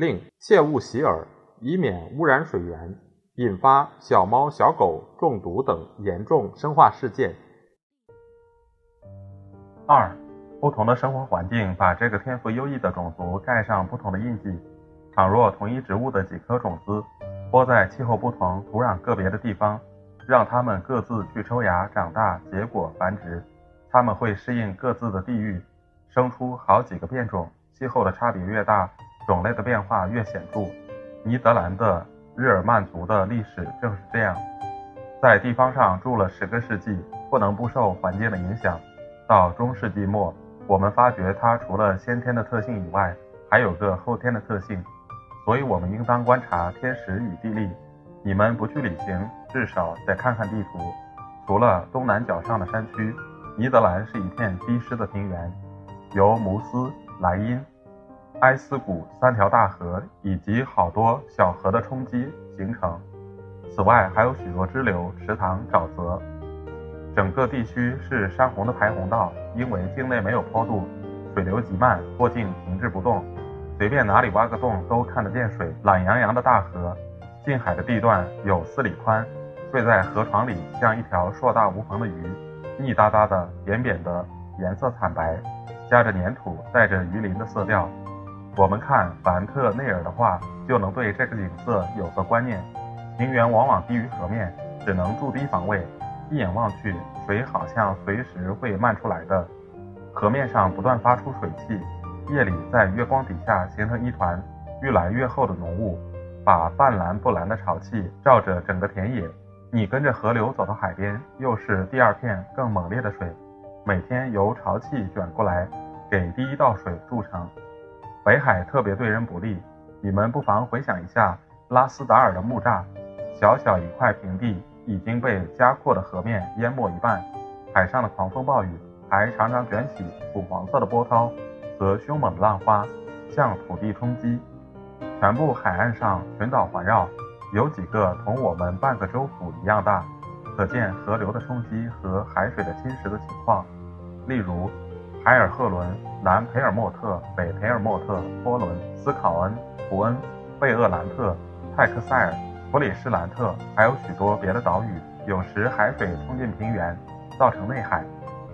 另切勿洗耳，以免污染水源，引发小猫小狗中毒等严重生化事件。二，不同的生活环境把这个天赋优异的种族盖上不同的印记。倘若同一植物的几颗种子播在气候不同、土壤个别的地方。让它们各自去抽芽、长大、结果、繁殖，它们会适应各自的地域，生出好几个变种。气候的差别越大，种类的变化越显著。尼德兰的日耳曼族的历史正是这样，在地方上住了十个世纪，不能不受环境的影响。到中世纪末，我们发觉它除了先天的特性以外，还有个后天的特性，所以我们应当观察天时与地利。你们不去旅行，至少得看看地图。除了东南角上的山区，尼德兰是一片低湿的平原，由姆斯、莱茵、埃斯谷三条大河以及好多小河的冲击形成。此外，还有许多支流、池塘、沼泽。整个地区是山洪的排洪道，因为境内没有坡度，水流极慢，或径停滞不动，随便哪里挖个洞都看得见水。懒洋洋的大河。近海的地段有四里宽，睡在河床里像一条硕大无朋的鱼，腻哒哒的、扁扁的，颜色惨白，夹着粘土，带着鱼鳞的色调。我们看凡特内尔的画，就能对这个景色有个观念。平原往往低于河面，只能筑堤防卫。一眼望去，水好像随时会漫出来的。河面上不断发出水汽，夜里在月光底下形成一团越来越厚的浓雾。把半蓝不蓝的潮气照着整个田野，你跟着河流走到海边，又是第二片更猛烈的水。每天由潮气卷过来，给第一道水筑成。北海特别对人不利，你们不妨回想一下拉斯达尔的木栅，小小一块平地已经被加阔的河面淹没一半，海上的狂风暴雨还常常卷起土黄色的波涛和凶猛的浪花，向土地冲击。全部海岸上群岛环绕，有几个同我们半个州府一样大，可见河流的冲击和海水的侵蚀的情况。例如，海尔赫伦、南培尔莫特、北培尔莫特、托伦、斯考恩、图恩、贝厄兰特、泰克塞尔、弗里士兰特，还有许多别的岛屿。有时海水冲进平原，造成内海，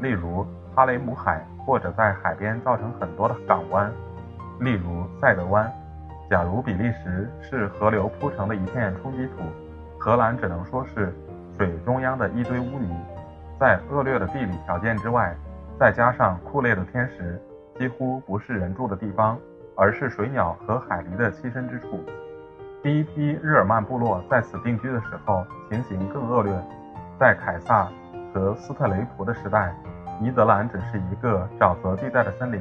例如哈雷姆海，或者在海边造成很多的港湾，例如塞德湾。假如比利时是河流铺成的一片冲积土，荷兰只能说是水中央的一堆污泥。在恶劣的地理条件之外，再加上酷烈的天时，几乎不是人住的地方，而是水鸟和海狸的栖身之处。第一批日耳曼部落在此定居的时候，情形更恶劣。在凯撒和斯特雷普的时代，尼德兰只是一个沼泽地带的森林。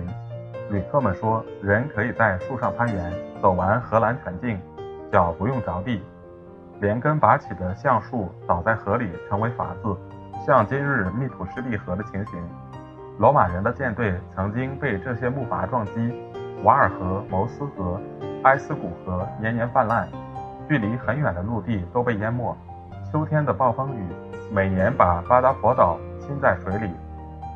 旅客们说，人可以在树上攀援，走完荷兰全境，脚不用着地。连根拔起的橡树倒在河里，成为筏子，像今日密土施蒂河的情形。罗马人的舰队曾经被这些木筏撞击，瓦尔河、谋斯河、埃斯古河年年泛滥，距离很远的陆地都被淹没。秋天的暴风雨每年把巴达佛岛浸在水里。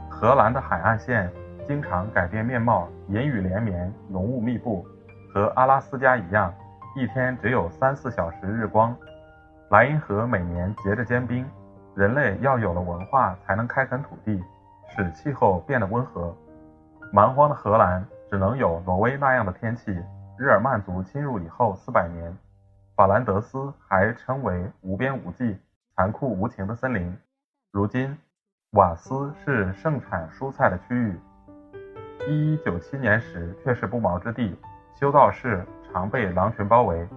荷兰的海岸线。经常改变面貌，阴雨连绵，浓雾密布，和阿拉斯加一样，一天只有三四小时日光。莱茵河每年结着坚冰，人类要有了文化才能开垦土地，使气候变得温和。蛮荒的荷兰只能有挪威那样的天气。日耳曼族侵入以后四百年，法兰德斯还称为无边无际、残酷无情的森林。如今，瓦斯是盛产蔬菜的区域。一一九七年时却是不毛之地，修道士常被狼群包围。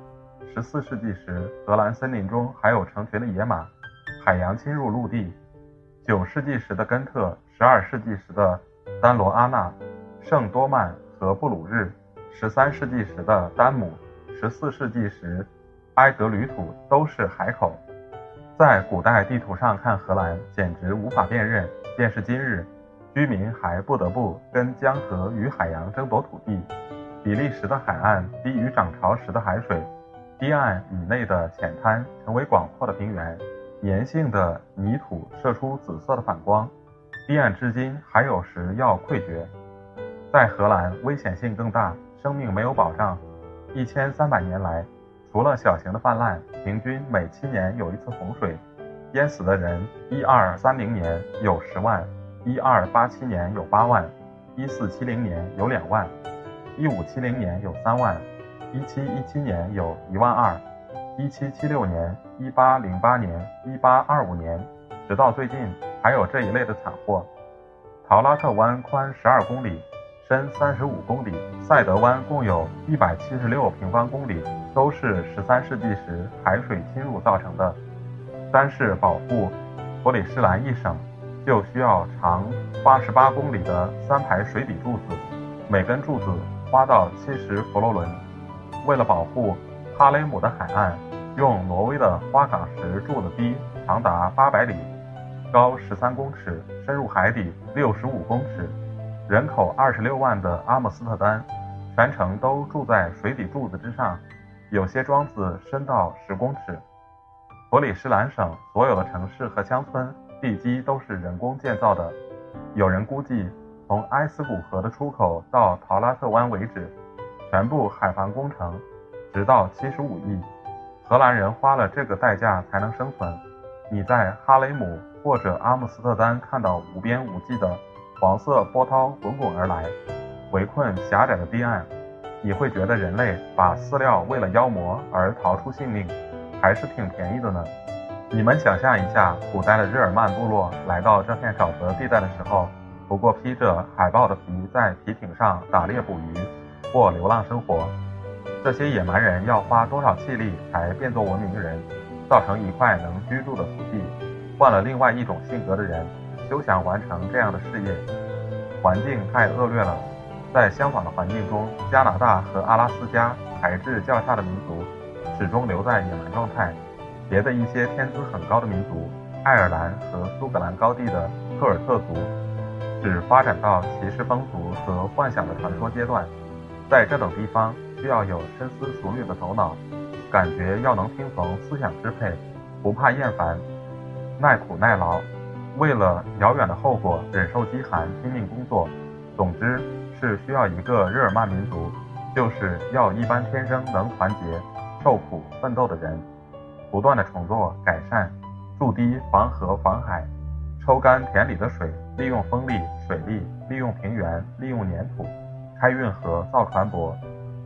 十四世纪时，荷兰森林中还有成群的野马。海洋侵入陆地。九世纪时的根特，十二世纪时的丹罗阿纳、圣多曼和布鲁日，十三世纪时的丹姆，十四世纪时，埃格吕土都是海口。在古代地图上看，荷兰简直无法辨认。便是今日，居民还不得不跟江河与海洋争夺土地。比利时的海岸低于涨潮时的海水，堤岸以内的浅滩成为广阔的平原，粘性的泥土射出紫色的反光。堤岸至今还有时要溃决。在荷兰，危险性更大，生命没有保障。一千三百年来，除了小型的泛滥，平均每七年有一次洪水。淹死的人，一二三零年有十万，一二八七年有八万，一四七零年有两万，一五七零年有三万，一七一七年有一万二，一七七六年、一八零八年、一八二五年，直到最近还有这一类的惨祸。陶拉特湾宽十二公里，深三十五公里，塞德湾共有一百七十六平方公里，都是十三世纪时海水侵入造成的。单是保护弗里斯兰一省，就需要长八十八公里的三排水底柱子，每根柱子花到七十佛罗伦。为了保护哈雷姆的海岸，用挪威的花岗石筑的堤长达八百里，高十三公尺，深入海底六十五公尺。人口二十六万的阿姆斯特丹，全城都住在水底柱子之上，有些桩子深到十公尺。弗里斯兰省所有的城市和乡村地基都是人工建造的。有人估计，从埃斯古河的出口到陶拉特湾为止，全部海防工程直到七十五亿。荷兰人花了这个代价才能生存。你在哈雷姆或者阿姆斯特丹看到无边无际的黄色波涛滚滚而来，围困狭窄的堤岸，你会觉得人类把饲料喂了妖魔而逃出性命。还是挺便宜的呢。你们想象一下，古代的日耳曼部落来到这片沼泽地带的时候，不过披着海豹的皮，在皮艇上打猎捕鱼，过流浪生活。这些野蛮人要花多少气力才变作文明人，造成一块能居住的土地？换了另外一种性格的人，休想完成这样的事业。环境太恶劣了。在相反的环境中，加拿大和阿拉斯加材质较差的民族。始终留在野蛮状态。别的一些天资很高的民族，爱尔兰和苏格兰高地的科尔特族，只发展到骑士风俗和幻想的传说阶段。在这等地方，需要有深思熟虑的头脑，感觉要能听从思想支配，不怕厌烦，耐苦耐劳，为了遥远的后果忍受饥寒，拼命工作。总之，是需要一个日耳曼民族，就是要一般天生能团结。受苦奋斗的人，不断的重做改善，筑堤防河防海，抽干田里的水，利用风力、水力，利用平原，利用粘土，开运河造船舶，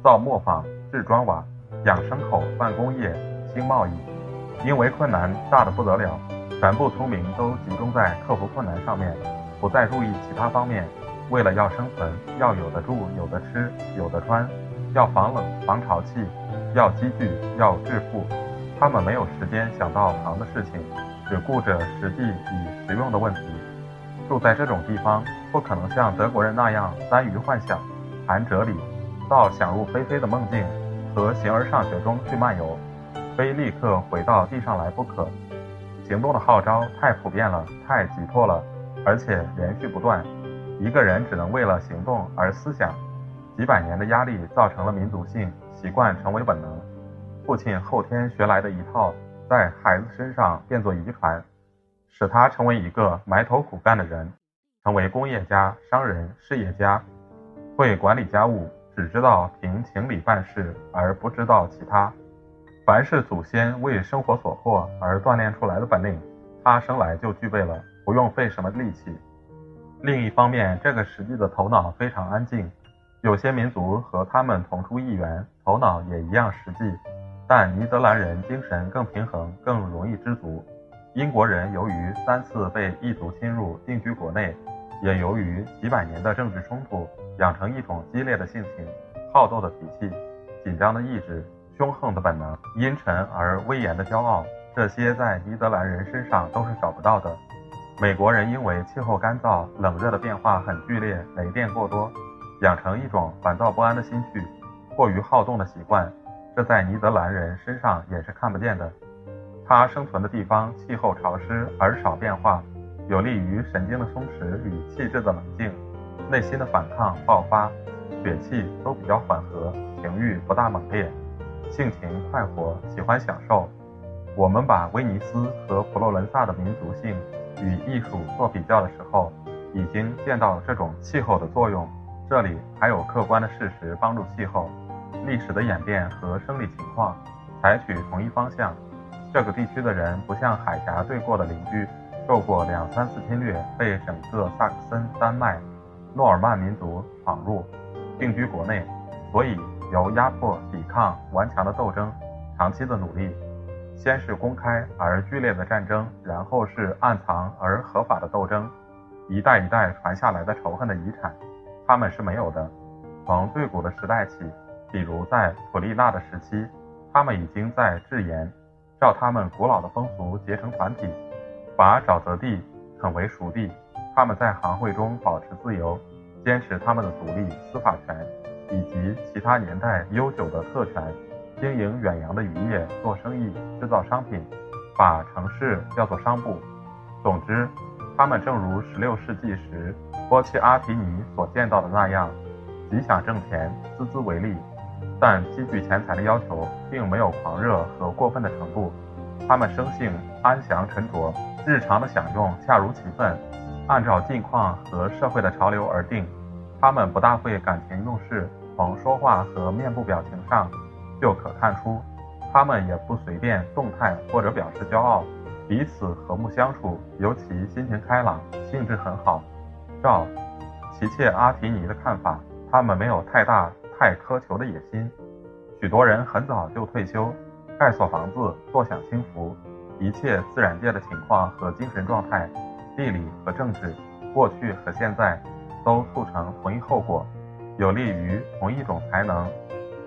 造磨坊制砖瓦，养牲口办工业兴贸易。因为困难大的不得了，全部聪明都集中在克服困难上面，不再注意其他方面。为了要生存，要有的住，有的吃，有的穿，要防冷防潮气。要积聚，要致富，他们没有时间想到旁的事情，只顾着实际与实用的问题。住在这种地方，不可能像德国人那样耽于幻想、谈哲理，到想入非非的梦境和形而上学中去漫游，非立刻回到地上来不可。行动的号召太普遍了，太急迫了，而且连续不断。一个人只能为了行动而思想，几百年的压力造成了民族性。习惯成为本能，父亲后天学来的一套，在孩子身上变作遗传，使他成为一个埋头苦干的人，成为工业家、商人、事业家，会管理家务，只知道凭情理办事，而不知道其他。凡是祖先为生活所迫而锻炼出来的本领，他生来就具备了，不用费什么力气。另一方面，这个实际的头脑非常安静。有些民族和他们同出一源，头脑也一样实际，但尼德兰人精神更平衡，更容易知足。英国人由于三次被异族侵入，定居国内，也由于几百年的政治冲突，养成一种激烈的性情、好斗的脾气、紧张的意志、凶横的本能、阴沉而威严的骄傲，这些在尼德兰人身上都是找不到的。美国人因为气候干燥，冷热的变化很剧烈，雷电过多。养成一种烦躁不安的心绪，过于好动的习惯，这在尼德兰人身上也是看不见的。他生存的地方气候潮湿而少变化，有利于神经的松弛与气质的冷静，内心的反抗爆发，血气都比较缓和，情欲不大猛烈，性情快活，喜欢享受。我们把威尼斯和佛罗伦萨的民族性与艺术做比较的时候，已经见到这种气候的作用。这里还有客观的事实帮助气候、历史的演变和生理情况采取同一方向。这个地区的人不像海峡对过的邻居，受过两三次侵略，被整个萨克森、丹麦、诺尔曼民族闯入，定居国内，所以由压迫、抵抗、顽强的斗争、长期的努力。先是公开而剧烈的战争，然后是暗藏而合法的斗争，一代一代传下来的仇恨的遗产，他们是没有的。从最古的时代起，比如在普利纳的时期，他们已经在制盐，照他们古老的风俗结成团体，把沼泽地垦为熟地。他们在行会中保持自由，坚持他们的独立司法权，以及其他年代悠久的特权。经营远洋的渔业，做生意，制造商品，把城市叫做商埠。总之，他们正如16世纪时波切阿提尼所见到的那样，极想挣钱，孜孜为利，但积聚钱财的要求并没有狂热和过分的程度。他们生性安详沉着，日常的享用恰如其分，按照境况和社会的潮流而定。他们不大会感情用事，从说话和面部表情上。就可看出，他们也不随便动态或者表示骄傲，彼此和睦相处，尤其心情开朗，兴致很好。照齐切阿提尼的看法，他们没有太大太苛求的野心。许多人很早就退休，盖所房子，坐享清福。一切自然界的情况和精神状态，地理和政治，过去和现在，都促成同一后果，有利于同一种才能。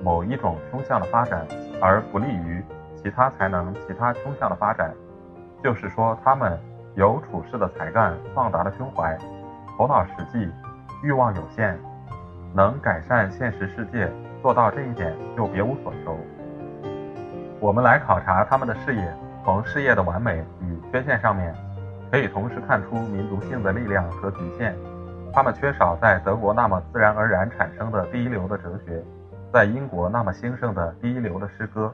某一种倾向的发展，而不利于其他才能、其他倾向的发展。就是说，他们有处事的才干、放达的胸怀、头脑实际、欲望有限，能改善现实世界。做到这一点，就别无所求。我们来考察他们的事业，从事业的完美与缺陷上面，可以同时看出民族性的力量和局限。他们缺少在德国那么自然而然产生的第一流的哲学。在英国那么兴盛的第一流的诗歌，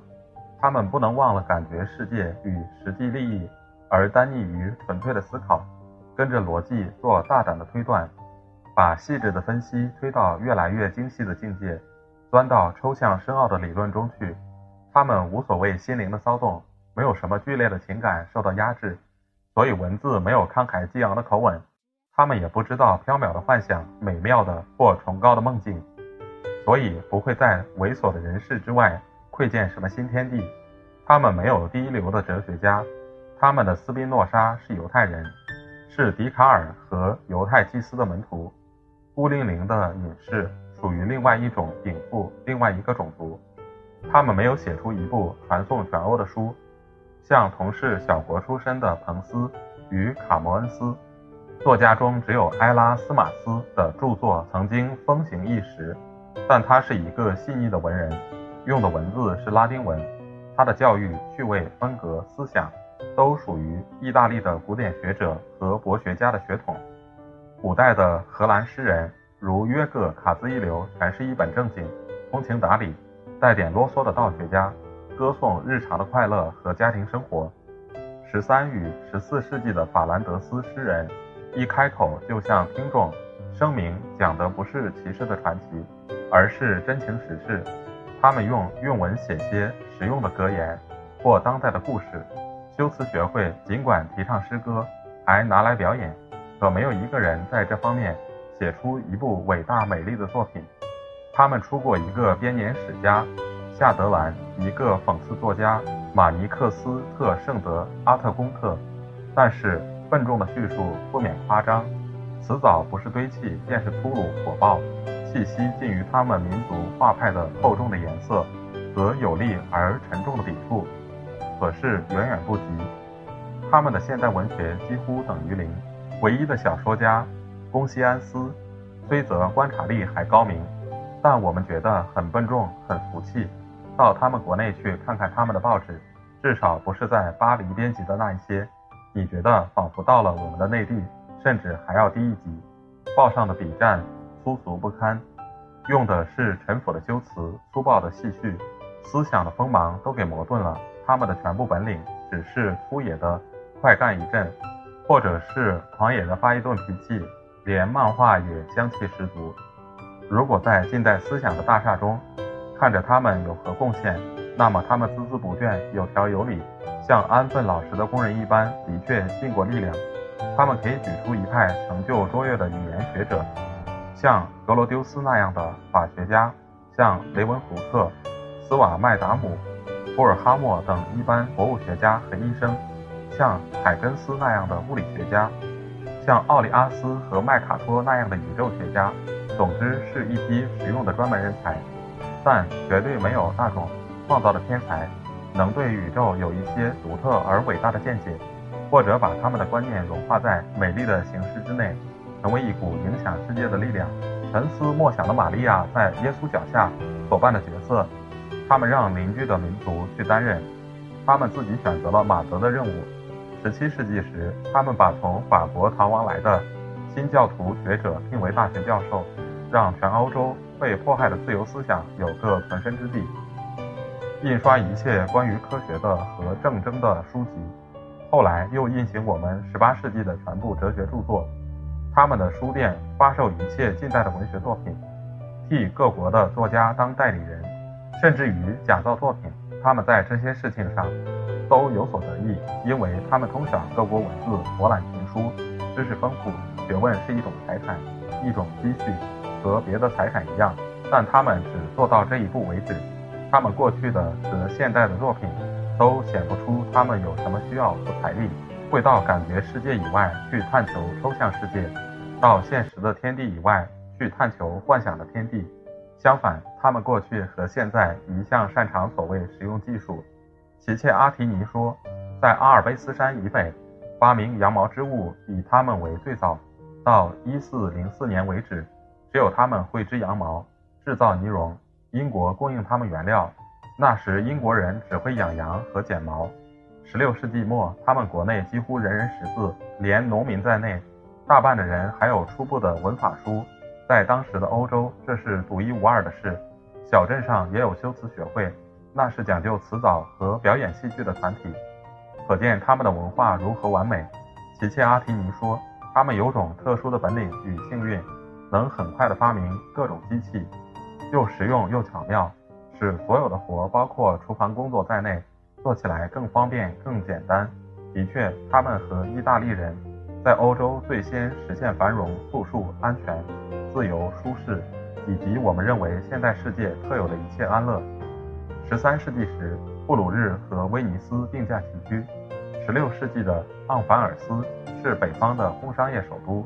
他们不能忘了感觉世界与实际利益，而单溺于纯粹的思考，跟着逻辑做大胆的推断，把细致的分析推到越来越精细的境界，钻到抽象深奥的理论中去。他们无所谓心灵的骚动，没有什么剧烈的情感受到压制，所以文字没有慷慨激昂的口吻。他们也不知道缥缈的幻想、美妙的或崇高的梦境。所以不会在猥琐的人世之外窥见什么新天地。他们没有第一流的哲学家。他们的斯宾诺莎是犹太人，是笛卡尔和犹太祭司的门徒。孤零零的隐士属于另外一种禀赋，另外一个种族。他们没有写出一部传颂全欧的书，像同是小国出身的彭斯与卡摩恩斯。作家中只有埃拉斯马斯的著作曾经风行一时。但他是一个细腻的文人，用的文字是拉丁文。他的教育、趣味、风格、思想，都属于意大利的古典学者和博学家的血统。古代的荷兰诗人，如约克、卡兹一流，全是一本正经、通情达理、带点啰嗦的道学家，歌颂日常的快乐和家庭生活。十三与十四世纪的法兰德斯诗人，一开口就向听众声明，讲的不是骑士的传奇。而是真情实事，他们用韵文写些实用的格言或当代的故事。修辞学会尽管提倡诗歌，还拿来表演，可没有一个人在这方面写出一部伟大美丽的作品。他们出过一个编年史家夏德兰，一个讽刺作家马尼克斯特圣德阿特贡特，但是笨重的叙述不免夸张，词藻不是堆砌，便是粗鲁火爆。气息近于他们民族画派的厚重的颜色和有力而沉重的笔触，可是远远不及他们的现代文学几乎等于零。唯一的小说家宫西安斯，虽则观察力还高明，但我们觉得很笨重，很俗气。到他们国内去看看他们的报纸，至少不是在巴黎编辑的那一些。你觉得仿佛到了我们的内地，甚至还要低一级。报上的笔战粗俗不堪，用的是陈腐的修辞、粗暴的戏谑，思想的锋芒都给磨钝了。他们的全部本领只是粗野的快干一阵，或者是狂野的发一顿脾气。连漫画也香气十足。如果在近代思想的大厦中看着他们有何贡献，那么他们孜孜不倦、有条有理。像安分老实的工人一般，的确尽过力量。他们可以举出一派成就卓越的语言学者，像格罗丢斯那样的法学家，像雷文福克、斯瓦麦达姆、波尔哈默等一般博物学家和医生，像海根斯那样的物理学家，像奥利阿斯和麦卡托那样的宇宙学家。总之，是一批实用的专门人才，但绝对没有那种创造的天才。能对宇宙有一些独特而伟大的见解，或者把他们的观念融化在美丽的形式之内，成为一股影响世界的力量。沉思默想的玛利亚在耶稣脚下所扮的角色，他们让邻居的民族去担任，他们自己选择了马德的任务。十七世纪时，他们把从法国逃亡来的新教徒学者聘为大学教授，让全欧洲被迫害的自由思想有个存身之地。印刷一切关于科学的和政争的书籍，后来又印行我们十八世纪的全部哲学著作。他们的书店发售一切近代的文学作品，替各国的作家当代理人，甚至于假造作品。他们在这些事情上都有所得益，因为他们通晓各国文字，博览群书，知识丰富。学问是一种财产，一种积蓄，和别的财产一样，但他们只做到这一步为止。他们过去的和现代的作品，都显不出他们有什么需要和财力，会到感觉世界以外去探求抽象世界，到现实的天地以外去探求幻想的天地。相反，他们过去和现在一向擅长所谓实用技术。齐切阿提尼说，在阿尔卑斯山以北，发明羊毛织物以他们为最早，到一四零四年为止，只有他们会织羊毛，制造呢绒。英国供应他们原料，那时英国人只会养羊和剪毛。十六世纪末，他们国内几乎人人识字，连农民在内，大半的人还有初步的文法书。在当时的欧洲，这是独一无二的事。小镇上也有修辞学会，那是讲究词藻和表演戏剧的团体。可见他们的文化如何完美。齐切阿提尼说，他们有种特殊的本领与幸运，能很快地发明各种机器。又实用又巧妙，使所有的活，包括厨房工作在内，做起来更方便、更简单。的确，他们和意大利人在欧洲最先实现繁荣、富庶、安全、自由、舒适，以及我们认为现代世界特有的一切安乐。十三世纪时，布鲁日和威尼斯并驾齐驱。十六世纪的盎凡尔斯是北方的工商业首都。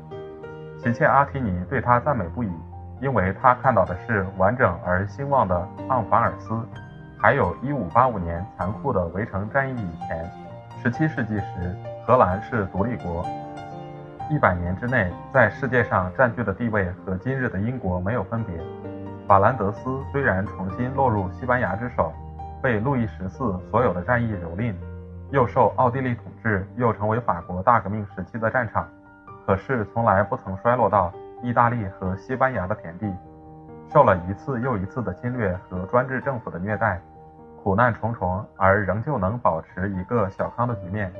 齐切阿提尼对他赞美不已。因为他看到的是完整而兴旺的盎凡尔斯，还有一五八五年残酷的围城战役以前，十七世纪时，荷兰是独立国，一百年之内在世界上占据的地位和今日的英国没有分别。法兰德斯虽然重新落入西班牙之手，被路易十四所有的战役蹂躏，又受奥地利统治，又成为法国大革命时期的战场，可是从来不曾衰落到。意大利和西班牙的田地受了一次又一次的侵略和专制政府的虐待，苦难重重，而仍旧能保持一个小康的局面，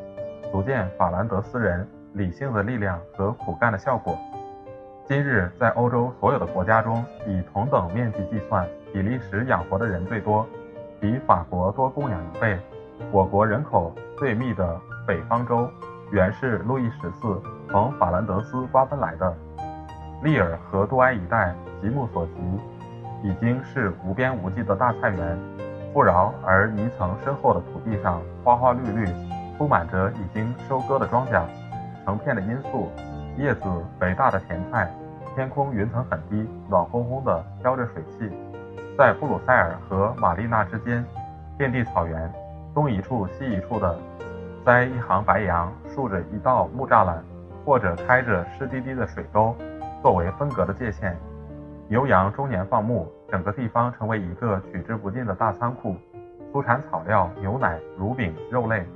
足见法兰德斯人理性的力量和苦干的效果。今日在欧洲所有的国家中，以同等面积计算，比利时养活的人最多，比法国多供养一倍。我国人口最密的北方州，原是路易十四从法兰德斯瓜分来的。利尔和杜埃一带，极目所及，已经是无边无际的大菜园。富饶而泥层深厚的土地上，花花绿绿，铺满着已经收割的庄稼，成片的罂粟，叶子肥大的甜菜。天空云层很低，暖烘烘的飘着水汽。在布鲁塞尔和玛丽娜之间，遍地草原，东一处西一处的，栽一行白杨，竖着一道木栅栏，或者开着湿滴滴的水沟。作为分隔的界限，牛羊终年放牧，整个地方成为一个取之不尽的大仓库，出产草料、牛奶、乳饼、肉类。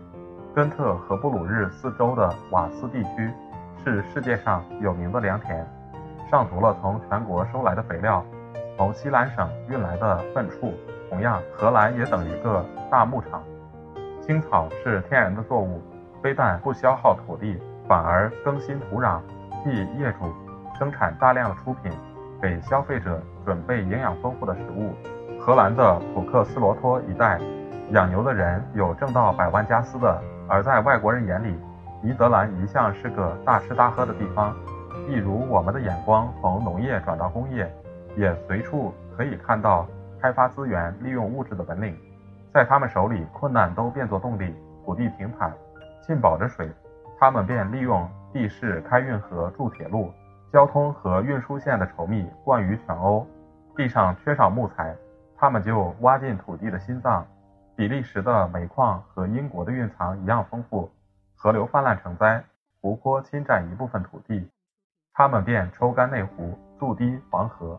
根特和布鲁日四周的瓦斯地区是世界上有名的良田，上足了从全国收来的肥料，从西兰省运来的粪畜。同样，荷兰也等于个大牧场。青草是天然的作物，非但不消耗土地，反而更新土壤，替业主生产大量的出品，给消费者准备营养丰富的食物。荷兰的普克斯罗托一带，养牛的人有挣到百万加斯的。而在外国人眼里，尼德兰一向是个大吃大喝的地方，一如我们的眼光从农业转到工业，也随处可以看到开发资源、利用物质的本领。在他们手里，困难都变作动力。土地平坦，浸饱着水，他们便利用地势开运河、筑铁路，交通和运输线的稠密冠于全欧。地上缺少木材，他们就挖进土地的心脏。比利时的煤矿和英国的蕴藏一样丰富，河流泛滥成灾，湖泊侵占一部分土地，他们便抽干内湖，筑堤防河，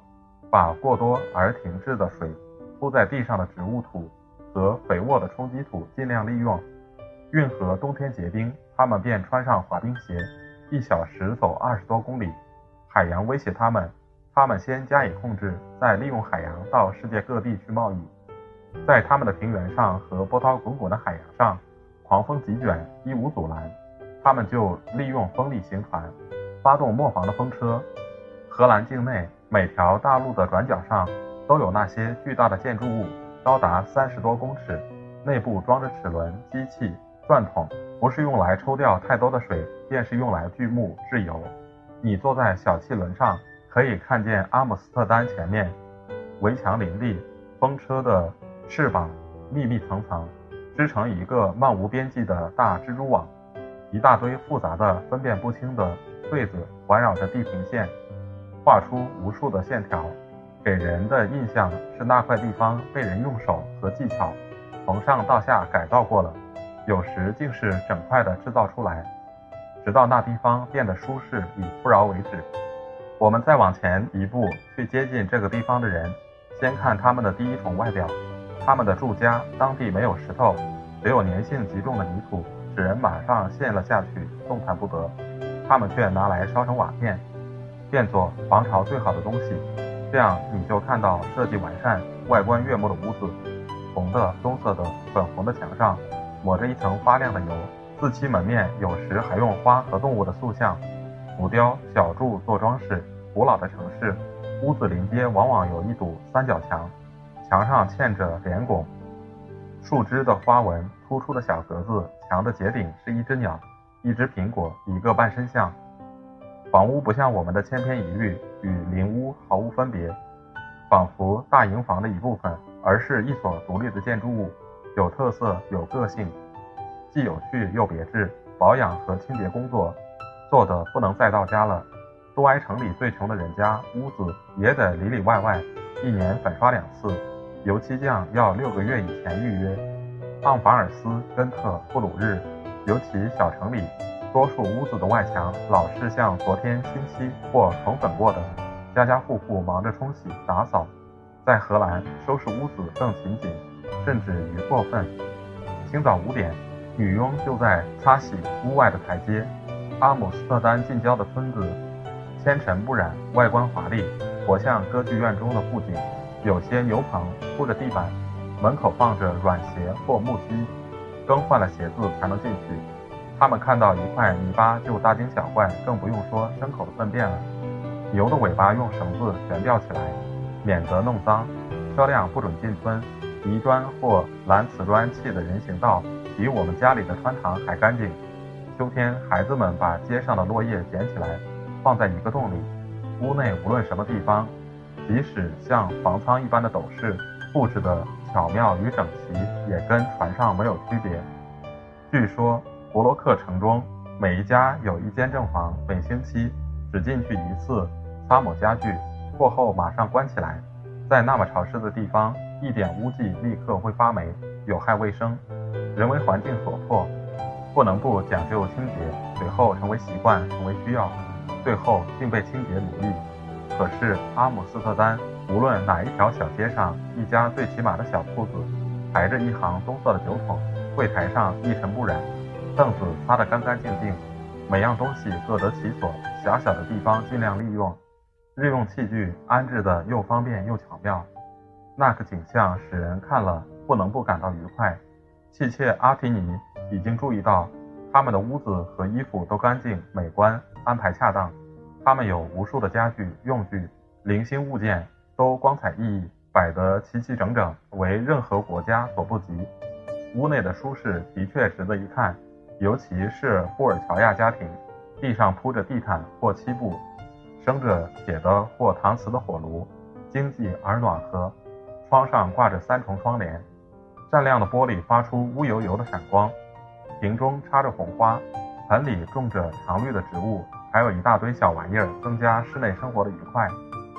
把过多而停滞的水铺在地上的植物土和肥沃的冲积土尽量利用。运河冬天结冰，他们便穿上滑冰鞋，一小时走二十多公里。海洋威胁他们，他们先加以控制，再利用海洋到世界各地去贸易。在他们的平原上和波涛滚滚的海洋上，狂风急卷，一无阻拦，他们就利用风力行船，发动磨坊的风车。荷兰境内每条大路的转角上都有那些巨大的建筑物，高达三十多公尺，内部装着齿轮、机器、钻筒，不是用来抽掉太多的水，便是用来锯木制油。你坐在小汽轮上，可以看见阿姆斯特丹前面围墙林立，风车的。翅膀密密层层，织成一个漫无边际的大蜘蛛网，一大堆复杂的、分辨不清的穗子环绕着地平线，画出无数的线条，给人的印象是那块地方被人用手和技巧从上到下改造过了，有时竟是整块的制造出来，直到那地方变得舒适与富饶为止。我们再往前一步去接近这个地方的人，先看他们的第一重外表。他们的住家当地没有石头，只有粘性极重的泥土，使人马上陷了下去，动弹不得。他们却拿来烧成瓦片，变作防潮最好的东西。这样你就看到设计完善、外观悦目的屋子。红的、棕色的、粉红的墙上抹着一层发亮的油，四漆门面有时还用花和动物的塑像、浮雕、小柱做装饰。古老的城市屋子临街往往有一堵三角墙。墙上嵌着莲拱，树枝的花纹突出的小格子。墙的结顶是一只鸟，一只苹果，一个半身像。房屋不像我们的千篇一律，与邻屋毫无分别，仿佛大营房的一部分，而是一所独立的建筑物，有特色，有个性，既有趣又别致。保养和清洁工作做得不能再到家了。都埃城里最穷的人家，屋子也得里里外外，一年粉刷两次。油漆匠要六个月以前预约。盎法尔斯、根特、布鲁日，尤其小城里，多数屋子的外墙老是像昨天新漆或重粉过的，家家户户忙着冲洗打扫。在荷兰，收拾屋子更勤谨，甚至于过分。清早五点，女佣就在擦洗屋外的台阶。阿姆斯特丹近郊的村子，纤尘不染，外观华丽，活像歌剧院中的布景。有些牛棚铺着地板，门口放着软鞋或木屐，更换了鞋子才能进去。他们看到一块泥巴就大惊小怪，更不用说牲口的粪便了。牛的尾巴用绳子悬吊起来，免得弄脏。车辆不准进村。泥砖或蓝瓷砖砌的人行道比我们家里的穿堂还干净。秋天，孩子们把街上的落叶捡起来，放在一个洞里。屋内无论什么地方。即使像房舱一般的斗室，布置的巧妙与整齐，也跟船上没有区别。据说博罗克城中每一家有一间正房，每星期只进去一次，擦抹家具，过后马上关起来。在那么潮湿的地方，一点污迹立刻会发霉，有害卫生。人为环境所迫，不能不讲究清洁，随后成为习惯，成为需要，最后竟被清洁奴役。可是阿姆斯特丹，无论哪一条小街上，一家最起码的小铺子，排着一行棕色的酒桶，柜台上一尘不染，凳子擦得干干净净，每样东西各得其所，狭小的地方尽量利用，日用器具安置的又方便又巧妙。那个景象使人看了不能不感到愉快。妻妾阿提尼已经注意到，他们的屋子和衣服都干净美观，安排恰当。他们有无数的家具用具，零星物件都光彩熠熠，摆得齐齐整整，为任何国家所不及。屋内的舒适的确值得一看，尤其是布尔乔亚家庭，地上铺着地毯或漆布，生着铁的或搪瓷的火炉，经济而暖和。窗上挂着三重窗帘，湛亮的玻璃发出乌油油的闪光。瓶中插着红花，盆里种着常绿的植物，还有一大堆小玩意儿，增加室内生活的愉快，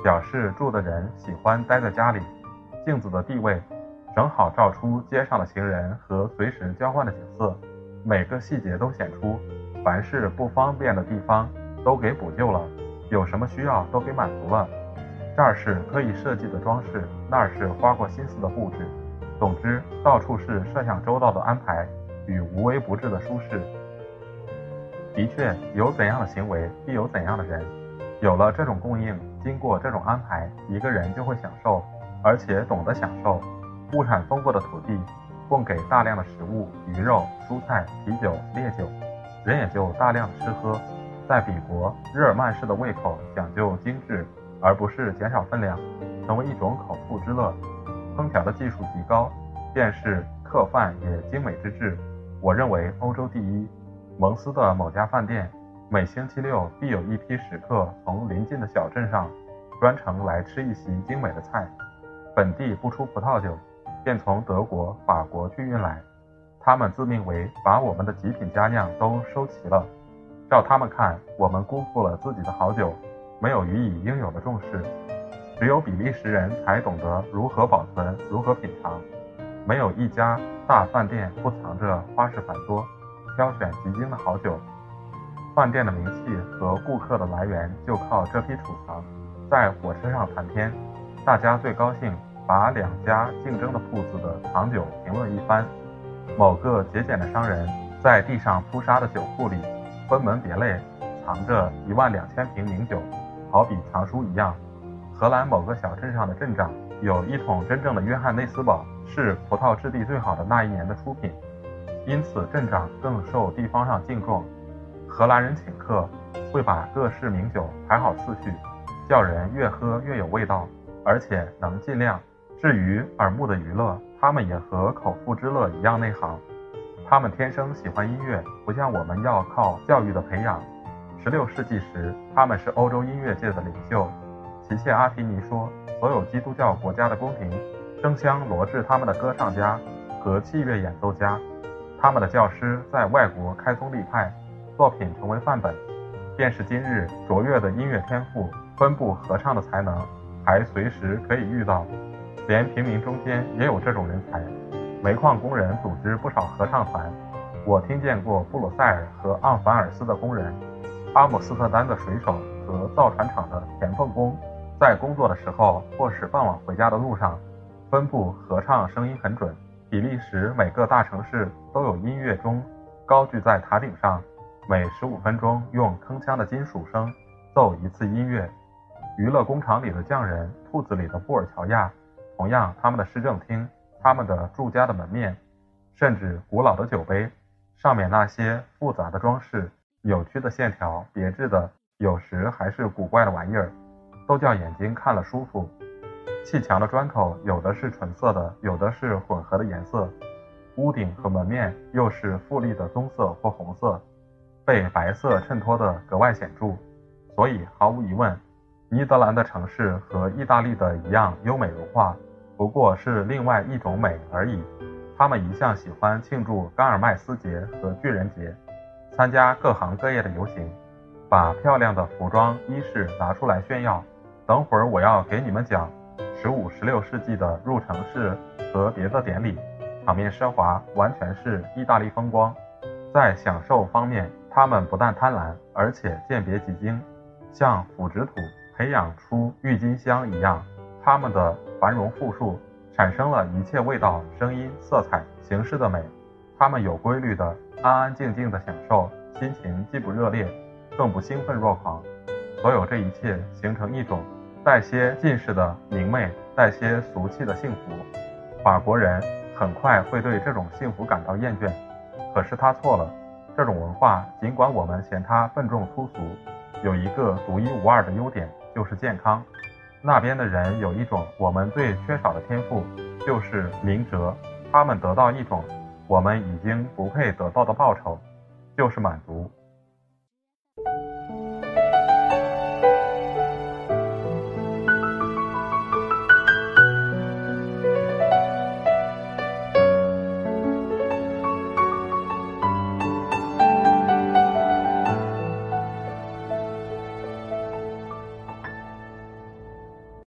表示住的人喜欢待在家里。镜子的地位正好照出街上的行人和随时交换的景色，每个细节都显出，凡是不方便的地方都给补救了，有什么需要都给满足了。这儿是刻意设计的装饰，那儿是花过心思的布置。总之，到处是设想周到的安排与无微不至的舒适。的确，有怎样的行为，必有怎样的人。有了这种供应，经过这种安排，一个人就会享受，而且懂得享受。物产丰富的土地，供给大量的食物、鱼肉、蔬菜、啤酒、烈酒，人也就大量的吃喝。在彼国，日耳曼式的胃口讲究精致。而不是减少分量，成为一种口腹之乐。烹调的技术极高，便是客饭也精美之至。我认为欧洲第一。蒙斯的某家饭店，每星期六必有一批食客从邻近的小镇上专程来吃一席精美的菜。本地不出葡萄酒，便从德国、法国去运来。他们自命为把我们的极品佳酿都收齐了。照他们看，我们辜负了自己的好酒。没有予以应有的重视，只有比利时人才懂得如何保存、如何品尝。没有一家大饭店不藏着花式繁多、挑选极精的好酒。饭店的名气和顾客的来源就靠这批储藏。在火车上谈天，大家最高兴把两家竞争的铺子的藏酒评论一番。某个节俭的商人在地上铺沙的酒库里，分门别类藏着一万两千瓶名酒。好比藏书一样，荷兰某个小镇上的镇长有一桶真正的约翰内斯堡，是葡萄质地最好的那一年的出品，因此镇长更受地方上敬重。荷兰人请客会把各式名酒排好次序，叫人越喝越有味道，而且能尽量。至于耳目的娱乐，他们也和口腹之乐一样内行。他们天生喜欢音乐，不像我们要靠教育的培养。十六世纪时，他们是欧洲音乐界的领袖。齐切阿提尼说，所有基督教国家的宫廷争相罗致他们的歌唱家和器乐演奏家。他们的教师在外国开宗立派，作品成为范本。便是今日卓越的音乐天赋、分布合唱的才能，还随时可以遇到。连平民中间也有这种人才。煤矿工人组织不少合唱团。我听见过布鲁塞尔和昂凡尔斯的工人。阿姆斯特丹的水手和造船厂的填缝工，在工作的时候或是傍晚回家的路上，分布合唱，声音很准。比利时每个大城市都有音乐钟，高举在塔顶上，每十五分钟用铿锵的金属声奏一次音乐。娱乐工厂里的匠人，铺子里的布尔乔亚，同样他们的市政厅，他们的住家的门面，甚至古老的酒杯，上面那些复杂的装饰。扭曲的线条，别致的，有时还是古怪的玩意儿，都叫眼睛看了舒服。砌墙的砖头，有的是纯色的，有的是混合的颜色。屋顶和门面又是富丽的棕色或红色，被白色衬托得格外显著。所以毫无疑问，尼德兰的城市和意大利的一样优美如画，不过是另外一种美而已。他们一向喜欢庆祝甘尔麦斯节和巨人节。参加各行各业的游行，把漂亮的服装衣饰拿出来炫耀。等会儿我要给你们讲十五、十六世纪的入城式和别的典礼，场面奢华，完全是意大利风光。在享受方面，他们不但贪婪，而且鉴别极精，像腐殖土、培养出郁金香一样，他们的繁荣富庶产生了一切味道、声音、色彩、形式的美。他们有规律的、安安静静的享受，心情既不热烈，更不兴奋若狂。所有这一切形成一种带些近视的明媚，带些俗气的幸福。法国人很快会对这种幸福感到厌倦，可是他错了。这种文化，尽管我们嫌它笨重粗俗，有一个独一无二的优点，就是健康。那边的人有一种我们最缺少的天赋，就是明哲。他们得到一种我们已经不配得到的报酬，就是满足。